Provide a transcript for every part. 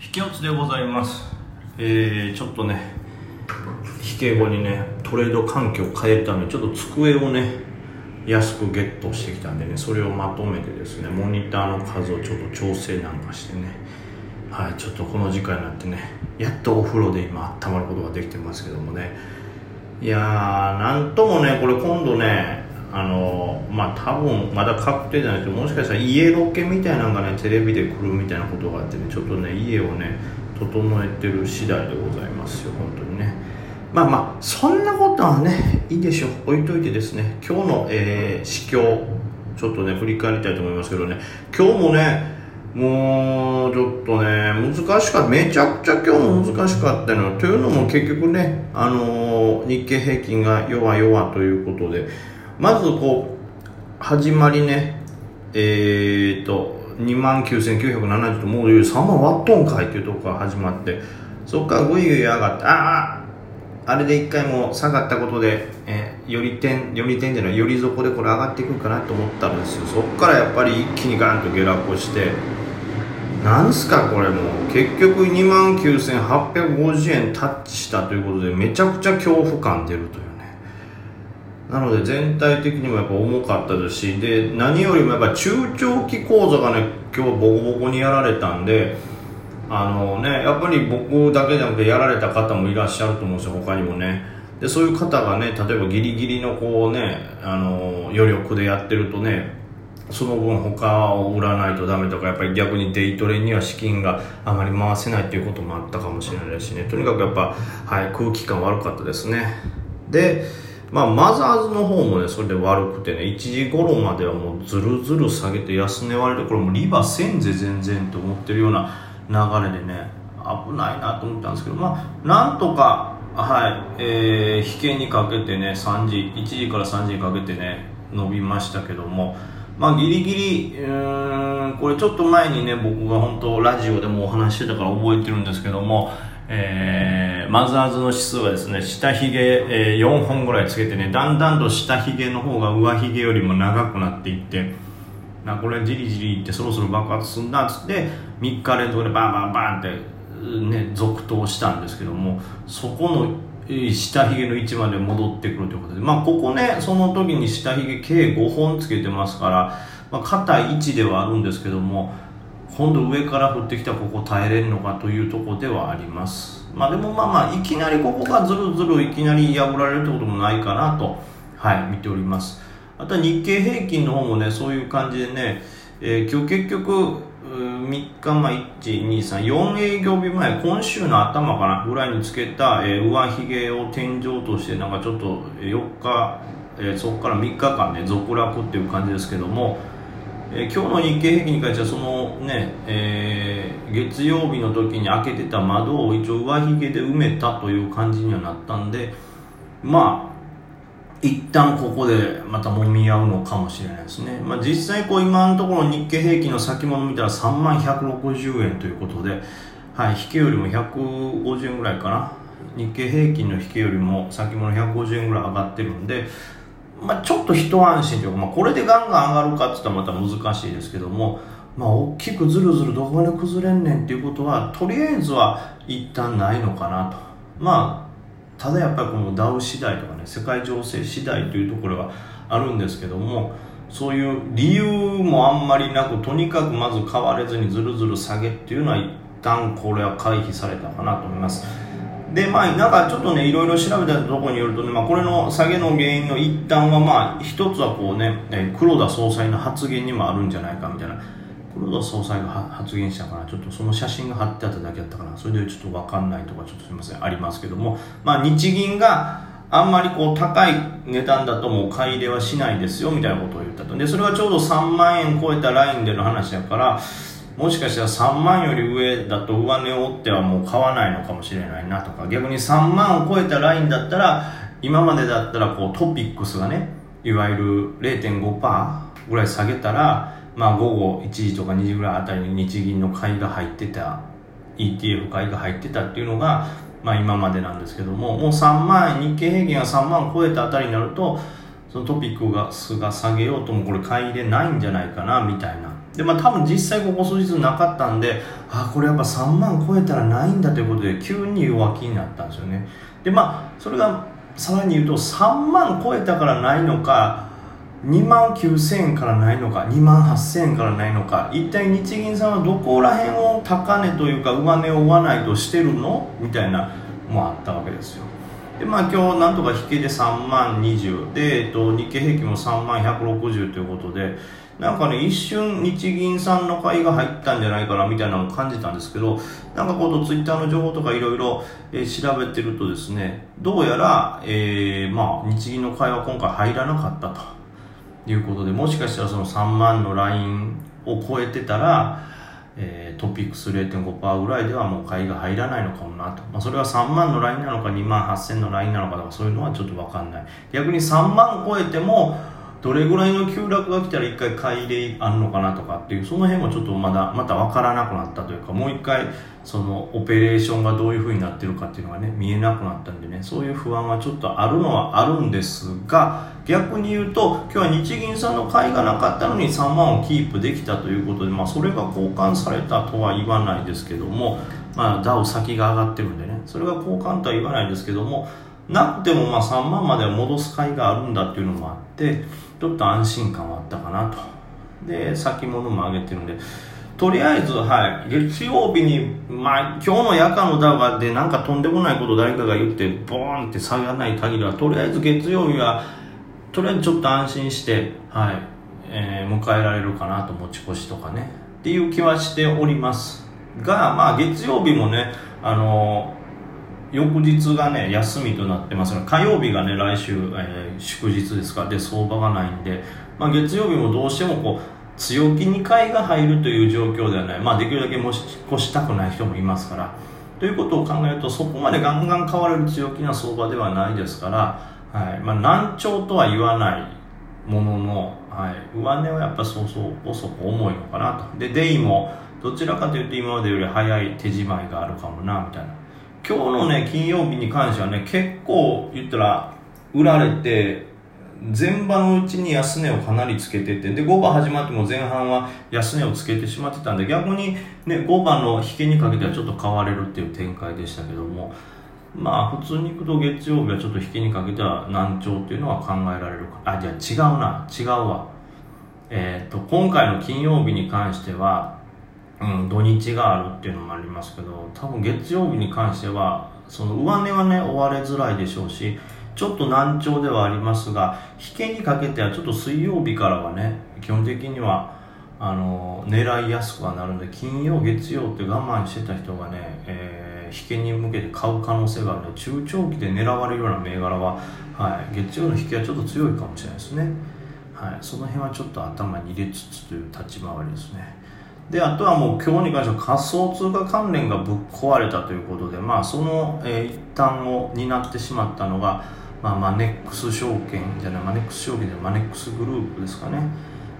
引き落ちでございます。えー、ちょっとね引け後にねトレード環境を変えためにちょっと机をね安くゲットしてきたんでねそれをまとめてですねモニターの数をちょっと調整なんかしてねはいちょっとこの時間になってねやっとお風呂で今温まることができてますけどもね。いやーなんともねこれ今度ねあのまあ多分まだ確定じゃないけどもしかしたら家ロケみたいなのがねテレビで来るみたいなことがあってねちょっとね家をね整えてる次第でございますよ本当にね。まあまあそんなことはねいいでしょう。置いといてですね今日の、えー、市況ちょっとね振り返りたいと思いますけどね。今日もねもうちょっとね難しかった。めちゃくちゃ今日も難しかったの。というのも結局ねあのー、日経平均が弱々ということでまずこう始まりね。えー、っと2万9970ともう3万割っとんかいっていうとこから始まってそこからぐいぐい上がってあああれで一回も下がったことで、えー、より点より点じゃないより底でこれ上がっていくかなと思ったんですよ。そこからやっぱり一気にガーンと下落してなんすかこれもう。結局2万9850円タッチしたということでめちゃくちゃ恐怖感出るという。なので全体的にもやっぱ重かったですしで何よりもやっぱ中長期講座がね今日ボコボコにやられたんであのねやっぱり僕だけじゃなくてやられた方もいらっしゃると思うんですよ他にもね。でそういう方がね例えばギリギリのこうねあの余力でやってるとねその分他を売らないとダメとかやっぱり逆にデイトレには資金があまり回せないっていうこともあったかもしれないしね。とにかくやっぱ、はい、空気感悪かったですね。でまあ、マザーズの方もね、それで悪くてね、1時頃まではもうずるずる下げて安値割れて、これもうリバーせんぜ全然と思ってるような流れでね、危ないなと思ったんですけど、まあ、なんとか、はい、えー、引けにかけてね、3時、1時から3時にかけてね、伸びましたけども、まあ、ギリギリ、うん、これちょっと前にね、僕が本当ラジオでもお話してたから覚えてるんですけども、えー、マザーズの指数はですね、下髭、えー、4本ぐらいつけてね、だんだんと下髭の方が上髭よりも長くなっていって、なこれじりじりいってそろそろ爆発すんなっつって、3日連続でバンバンバンって、ね、続投したんですけども、そこの下髭の位置まで戻ってくるということで、まあ、ここね、その時に下髭計5本つけてますから、まあ、硬い位置ではあるんですけども、今度上から降ってきたここ耐えれるのかというとこではあります。まあでもまあまあいきなりここがずるずるいきなり破られるってこともないかなとはい見ております。あとは日経平均の方もねそういう感じでね、えー、今日結局3日前1234営業日前今週の頭かなぐらいにつけた、えー、上髭を天井としてなんかちょっと4日、えー、そこから3日間ね続落っていう感じですけどもえー、今日の日経平均に関してはそのね、えー、月曜日の時に開けてた窓を一応上髭で埋めたという感じにはなったんでまあ一旦ここでまた揉み合うのかもしれないですね、まあ、実際こう今のところ日経平均の先物見たら3万160円ということで、はい、引けよりも150円ぐらいかな。日経平均の引けよりも先物150円ぐらい上がってるんでまあ、ちょっと一安心というか、まあ、これでガンガン上がるかって言ったらまた難しいですけども、まあ、大きくずるずるどこまで崩れんねんっていうことはとりあえずは一旦ないのかなとまあただやっぱりこのダウ次第とかね世界情勢次第というところはあるんですけどもそういう理由もあんまりなくとにかくまず買われずにずるずる下げっていうのは一旦これは回避されたかなと思います。でまあなんかちょっとねいろいろ調べたところによるとね、まあ、これの下げの原因の一端はまあ一つはこうね黒田総裁の発言にもあるんじゃないかみたいな。黒田総裁が発言したからちょっとその写真が貼ってあっただけだったからそれでちょっと分かんないとかちょっとすみません。ありますけども。まあ日銀があんまりこう高い値段だともう買い入れはしないですよみたいなことを言ったと。でそれはちょうど3万円超えたラインでの話だからもしかしたら3万より上だと上値を追ってはもう買わないのかもしれないなとか。逆に3万を超えたラインだったら今までだったらこうトピックスがねいわゆる0.5%ぐらい下げたら、まあ、午後1時とか2時ぐらいあたりに日銀の買いが入ってた ETF 買いが入ってたっていうのが、まあ、今までなんですけどももう3万日経平均が3万を超えたあたりになるとそのトピックがが下げようともこれ買い入れないんじゃないかなみたいな。でまあ多分実際ここ数日なかったんであこれやっぱ3万超えたらないんだということで急に弱気になったんですよね。でまあそれがさらに言うと3万超えたからないのか2万9000円からないのか2万8000円からないのか一体日銀さんはどこら辺を高値というか上値を追わないとしてるの？みたいなもあったわけですよ。でまあ今日なんとか引けで3万20で、えっと、日経平均も3万160ということでなんかね一瞬日銀さんの買いが入ったんじゃないかなみたいなのを感じたんですけどなんかこのツイッターの情報とかいろいろ調べてるとですねどうやら、えー、まあ日銀の買いは今回入らなかったということでもしかしたらその3万のラインを超えてたら、えー、トピックス0.5%ぐらいではもう買いが入らないのかもなと、まあ、それは3万のラインなのか2万8000のラインなのかとかそういうのはちょっとわかんない。逆に3万超えてもどれぐらいの急落が来たら一回買い入れあるのかなとかっていうその辺もちょっとまだまた分からなくなったというかもう一回そのオペレーションがどういう風になってるかっていうのがね見えなくなったんでねそういう不安はちょっとあるのはあるんですが逆に言うと今日は日銀さんの買いがなかったのに3万をキープできたということで、まあ、それが好感されたとは言わないですけども、まあ、ダウ先が上がってるんでねそれが交換とは言わないですけどもなくてもまあ3万までは戻す買いがあるんだっていうのもあってちょっと安心感はあったかなと。で先物も上げてるんで。とりあえず、はい、月曜日に、まあ、今日の夜間のダウがでなんかとんでもないこと誰かが言ってボーンって下がない限りはとりあえず月曜日はとりあえずちょっと安心して、はいえー、迎えられるかなと持ち越しとかね。っていう気はしておりますが、まあ、月曜日もねあの翌日がね休みとなってますが火曜日がね来週、えー、祝日ですか。で相場がないんで、まあ、月曜日もどうしてもこう強気に買いが入るという状況ではない、まあ、できるだけ持ち越したくない人もいますから。ということを考えるとそこまでガンガン買われる強気な相場ではないですから、はい。まあ、難聴とは言わないものの、はい、上値はやっぱそうそうこそこ重いのかなと。でデイもどちらかというと今までより早い手仕舞いがあるかもなみたいな。今日のね金曜日に関してはね結構言ったら売られて前場のうちに安値をかなりつけててで5番始まっても前半は安値をつけてしまってたんで逆に、ね、5番の引けにかけてはちょっと買われるっていう展開でしたけどもまあ普通に行くと月曜日はちょっと引けにかけては難聴っていうのは考えられるかあじゃあ違うな違うわ。えっ、と今回の金曜日に関してはうん、土日があるっていうのもありますけど多分月曜日に関してはその上値はね追われづらいでしょうしちょっと難聴ではありますが引けにかけてはちょっと水曜日からはね基本的にはあの狙いやすくはなるので金曜月曜って我慢してた人がね、えー、引けに向けて買う可能性があるので中長期で狙われるような銘柄は、はい、月曜の引けはちょっと強いかもしれないですね、はい、その辺はちょっと頭に入れつつという立ち回りですね。であとはもう今日に関しては仮想通貨関連がぶっ壊れたということで、まあ、その、えー、一端を担ってしまったのが、まあ、マネックス証券じゃないマネックス証券じゃないマネックスグループですかね。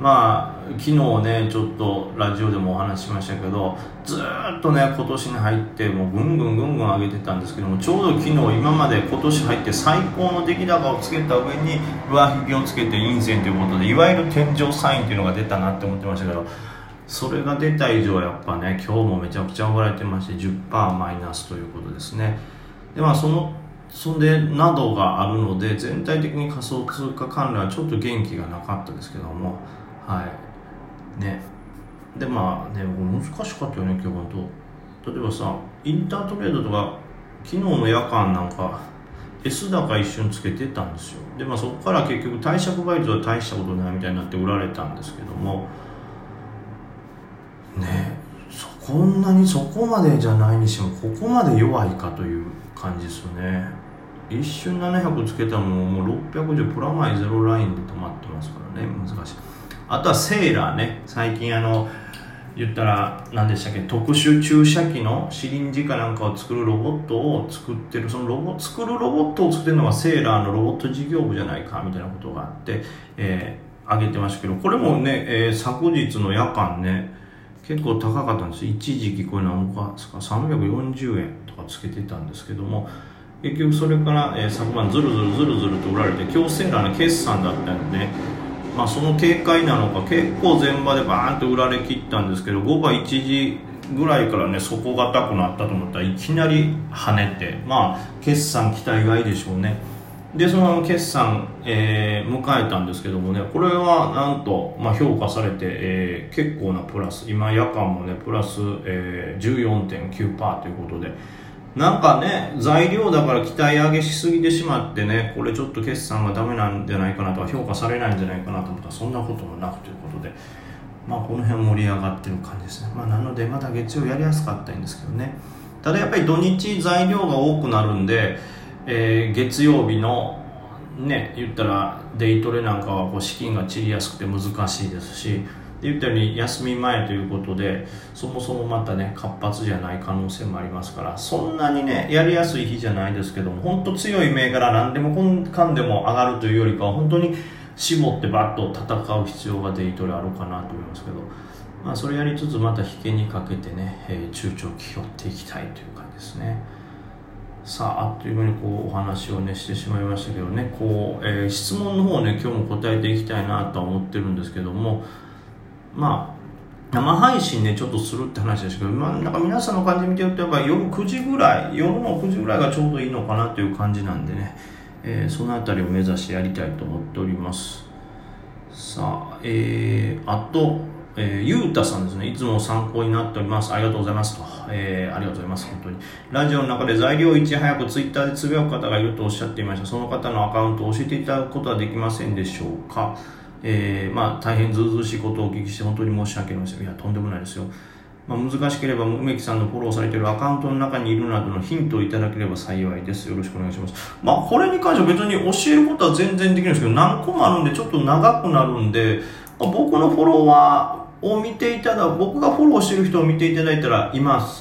まあ昨日ねちょっとラジオでもお話ししましたけどずっとね今年に入ってもうぐんぐんぐんぐん上げてたんですけどもちょうど昨日今まで今年入って最高の出来高をつけた上に上引きをつけて陰線ということでいわゆる天井サインというのが出たなって思ってましたけどそれが出た以上やっぱね今日もめちゃくちゃ上がれてまして10%マイナスということですね。でまあそのそんでなどがあるので全体的に仮想通貨関連はちょっと元気がなかったですけどもはい。ね。でまあね難しかったよね今日本当。例えばさインタートレードとか昨日の夜間なんか S 高一瞬つけてたんですよ。でまあそこから結局貸借倍率は大したことないみたいになって売られたんですけどもね。そこんなにそこまでじゃないにしてもここまで弱いかという感じですよね。一瞬700つけたのももう610プラマイゼロラインで止まってますからね。難しい。あとはセーラーね。最近あの言ったら何でしたっけ？特殊注射器のシリンジかなんかを作るロボットを作ってる。そのロボ作るロボットを作ってるのがセーラーのロボット事業部じゃないかみたいなことがあって、えー、上げてましたけどこれもね、えー、昨日の夜間ね結構高かったんです。一時期これ何かですか？340円とかつけてたんですけども結局それから、えー、昨晩ずるずるずるずると売られて今日セーラーの決算だったんで、まあ、その警戒なのか結構前場でバーンと売られ切ったんですけど5場1時ぐらいからね底堅くなったと思ったらいきなり跳ねてまあ決算期待外でしょうね。でその決算、えー、迎えたんですけどもねこれはなんと、まあ、評価されて、えー、結構なプラス今夜間もねプラス、えー、14.9%ということでなんかね材料だから期待上げしすぎてしまってねこれちょっと決算がダメなんじゃないかなとか評価されないんじゃないかなと思ったらそんなこともなくということでまあこの辺盛り上がってる感じですね。まあなのでまだ月曜やりやすかったんですけどね。ただやっぱり土日材料が多くなるんでえー、月曜日のね言ったらデイトレなんかはこう資金が散りやすくて難しいですし言ったように休み前ということでそもそもまたね活発じゃない可能性もありますからそんなにねやりやすい日じゃないですけども本当強い銘柄何でもかんでも上がるというよりかは本当に絞ってバッと戦う必要がデイトレあるかなと思いますけど、まあ、それやりつつまた引けにかけてね、えー、中長期寄っていきたいという感じですね。さああっという間にこうお話をねしてしまいましたけどね。こう、えー、質問の方ね今日も答えていきたいなとは思ってるんですけども。まあ生配信ねちょっとするって話ですけど、まあ、なんか皆さんの感じ見てるとやっぱ夜9時ぐらい夜の9時ぐらいがちょうどいいのかなという感じなんでね、えー、その辺りを目指してやりたいと思っております。さあえー、あとえー、ゆうたさんですね、いつも参考になっております。ありがとうございますと。えー、ありがとうございます、本当に。ラジオの中で材料をいち早くツイッターでつぶやく方がいるとおっしゃっていました。その方のアカウントを教えていただくことはできませんでしょうか。えー、まあ、大変ずうずうしいことをお聞きして本当に申し訳ありません。いや、とんでもないですよ。まあ、難しければ梅木さんのフォローされているアカウントの中にいるなどのヒントをいただければ幸いです。よろしくお願いします。まあ、これに関しては別に教えることは全然できるんですけど、何個もあるんでちょっと長くなるんで、僕のフォロワーを見ていただ僕がフォローしてる人を見ていただいたらいます。